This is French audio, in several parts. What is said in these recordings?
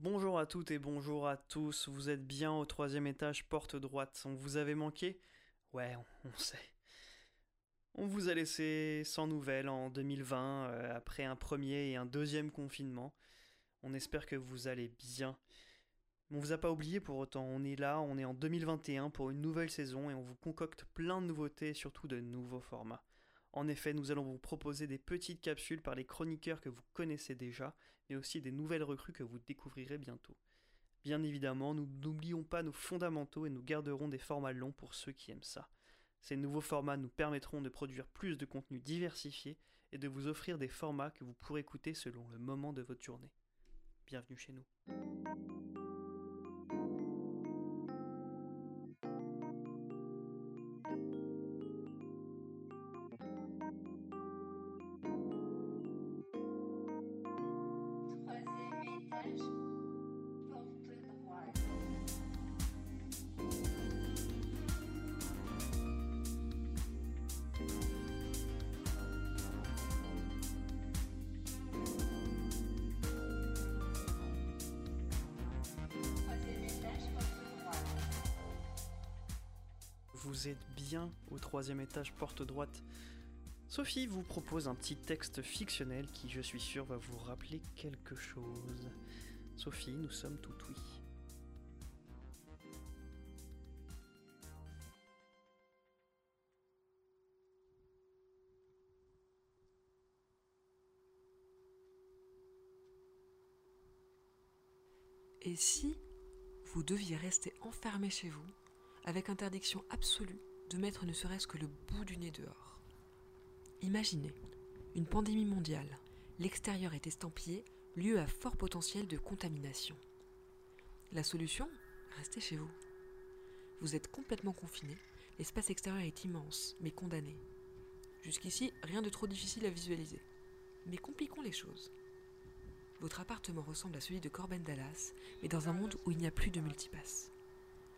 Bonjour à toutes et bonjour à tous, vous êtes bien au troisième étage, porte droite. On vous avait manqué? Ouais, on, sait. On vous a laissé sans nouvelles en 2020, euh, après un premier et un deuxième confinement. On espère que vous allez bien. On vous a pas oublié pour autant, on est là, on est en 2021 pour une nouvelle saison et on vous concocte plein de nouveautés et surtout de nouveaux formats. En effet, nous allons vous proposer des petites capsules par les chroniqueurs que vous connaissez déjà, mais aussi des nouvelles recrues que vous découvrirez bientôt. Bien évidemment, nous n'oublions pas nos fondamentaux et nous garderons des formats longs pour ceux qui aiment ça. Ces nouveaux formats nous permettront de produire plus de contenu diversifié et de vous offrir des formats que vous pourrez écouter selon le moment de votre journée. Bienvenue chez nous. Vous êtes bien au troisième étage porte droite. Sophie vous propose un petit texte fictionnel qui, je suis sûr, va vous rappeler quelque chose. Sophie, nous sommes tout oui. Et si vous deviez rester enfermé chez vous, avec interdiction absolue de mettre ne serait-ce que le bout du nez dehors Imaginez une pandémie mondiale, l'extérieur est estampillé lieu à fort potentiel de contamination. La solution Restez chez vous. Vous êtes complètement confiné, l'espace extérieur est immense, mais condamné. Jusqu'ici, rien de trop difficile à visualiser. Mais compliquons les choses. Votre appartement ressemble à celui de Corben Dallas, mais dans un monde où il n'y a plus de multipass.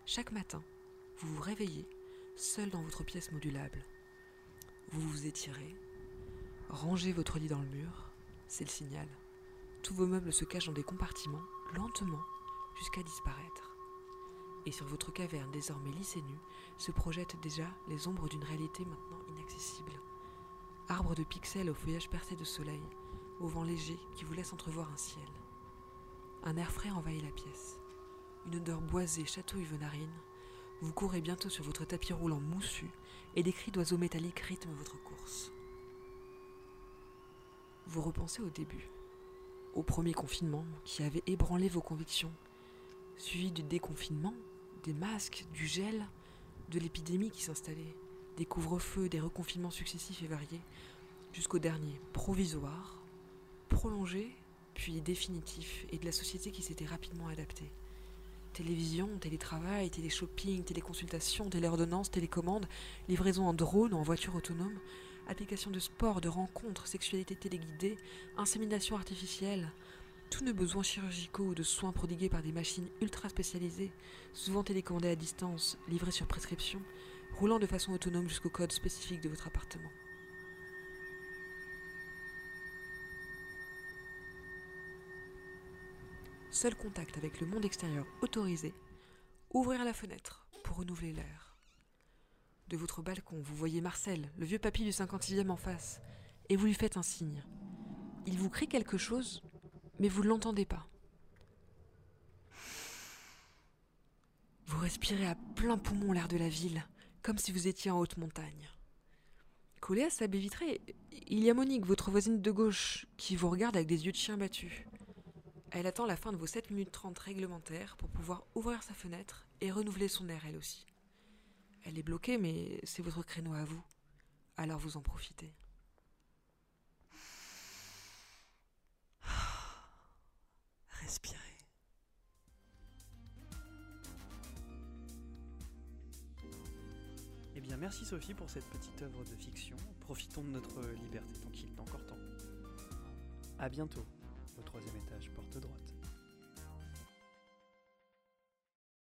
Chaque matin, vous vous réveillez, seul dans votre pièce modulable. Vous vous étirez, rangez votre lit dans le mur, c'est le signal. Tous vos meubles se cachent dans des compartiments, lentement, jusqu'à disparaître. Et sur votre caverne désormais lisse et nue se projettent déjà les ombres d'une réalité maintenant inaccessible. Arbres de pixels au feuillage percé de soleil, au vent léger qui vous laisse entrevoir un ciel. Un air frais envahit la pièce. Une odeur boisée chatouille vos narines. Vous courez bientôt sur votre tapis roulant moussu et des cris d'oiseaux métalliques rythment votre course. Vous repensez au début, au premier confinement qui avait ébranlé vos convictions, suivi du déconfinement, des masques, du gel, de l'épidémie qui s'installait, des couvre-feux, des reconfinements successifs et variés, jusqu'au dernier, provisoire, prolongé, puis définitif, et de la société qui s'était rapidement adaptée. Télévision, télétravail, téléshopping, téléconsultation, téléordonnance, télécommande, livraison en drone ou en voiture autonome, applications de sport, de rencontres, sexualité téléguidée, insémination artificielle, tous nos besoins chirurgicaux ou de soins prodigués par des machines ultra spécialisées, souvent télécommandées à distance, livrées sur prescription, roulant de façon autonome jusqu'au code spécifique de votre appartement. Seul contact avec le monde extérieur autorisé, ouvrir la fenêtre pour renouveler l'air. De votre balcon, vous voyez Marcel, le vieux papy du 56e en face, et vous lui faites un signe. Il vous crie quelque chose, mais vous ne l'entendez pas. Vous respirez à plein poumon l'air de la ville, comme si vous étiez en haute montagne. Collé à sa baie vitrée, il y a Monique, votre voisine de gauche, qui vous regarde avec des yeux de chien battu. Elle attend la fin de vos 7 minutes 30 réglementaires pour pouvoir ouvrir sa fenêtre et renouveler son air elle aussi. Elle est bloquée, mais c'est votre créneau à vous. Alors vous en profitez. Respirez. Eh bien, merci Sophie pour cette petite œuvre de fiction. Profitons de notre liberté tant qu'il est encore temps. À bientôt, au troisième étage, porte droite.